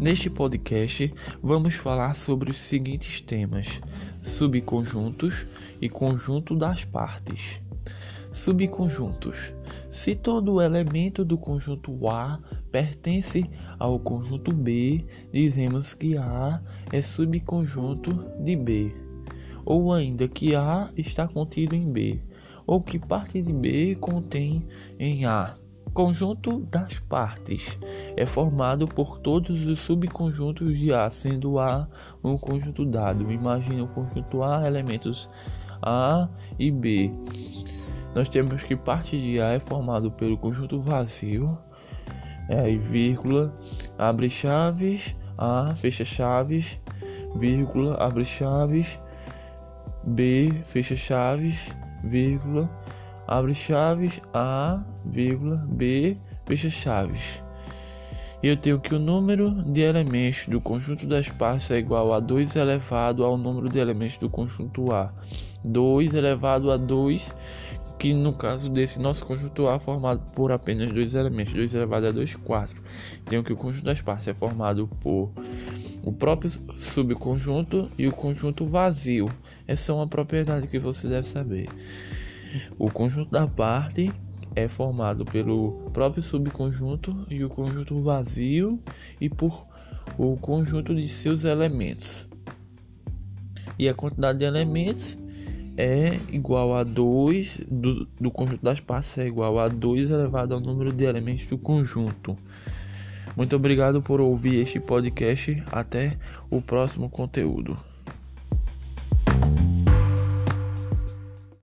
Neste podcast, vamos falar sobre os seguintes temas: subconjuntos e conjunto das partes. Subconjuntos. Se todo elemento do conjunto A pertence ao conjunto B, dizemos que A é subconjunto de B, ou ainda que A está contido em B, ou que parte de B contém em A. Conjunto das partes é formado por todos os subconjuntos de A, sendo A um conjunto dado. Imagine o conjunto A, elementos A e B. Nós temos que parte de A é formado pelo conjunto vazio, é, vírgula, abre chaves, A, fecha chaves, vírgula, abre chaves, B, fecha chaves, vírgula, abre chaves, A, vírgula, B, fecha chaves. Eu tenho que o número de elementos do conjunto das partes é igual a 2 elevado ao número de elementos do conjunto A. 2 elevado a 2, que no caso desse nosso conjunto A é formado por apenas dois elementos, 2 elevado a 2, 4. Tenho que o conjunto das partes é formado por o próprio subconjunto e o conjunto vazio. Essa é uma propriedade que você deve saber. O conjunto da parte é formado pelo próprio subconjunto e o conjunto vazio e por o conjunto de seus elementos. E a quantidade de elementos é igual a 2 do, do conjunto das partes é igual a 2 elevado ao número de elementos do conjunto. Muito obrigado por ouvir este podcast. Até o próximo conteúdo.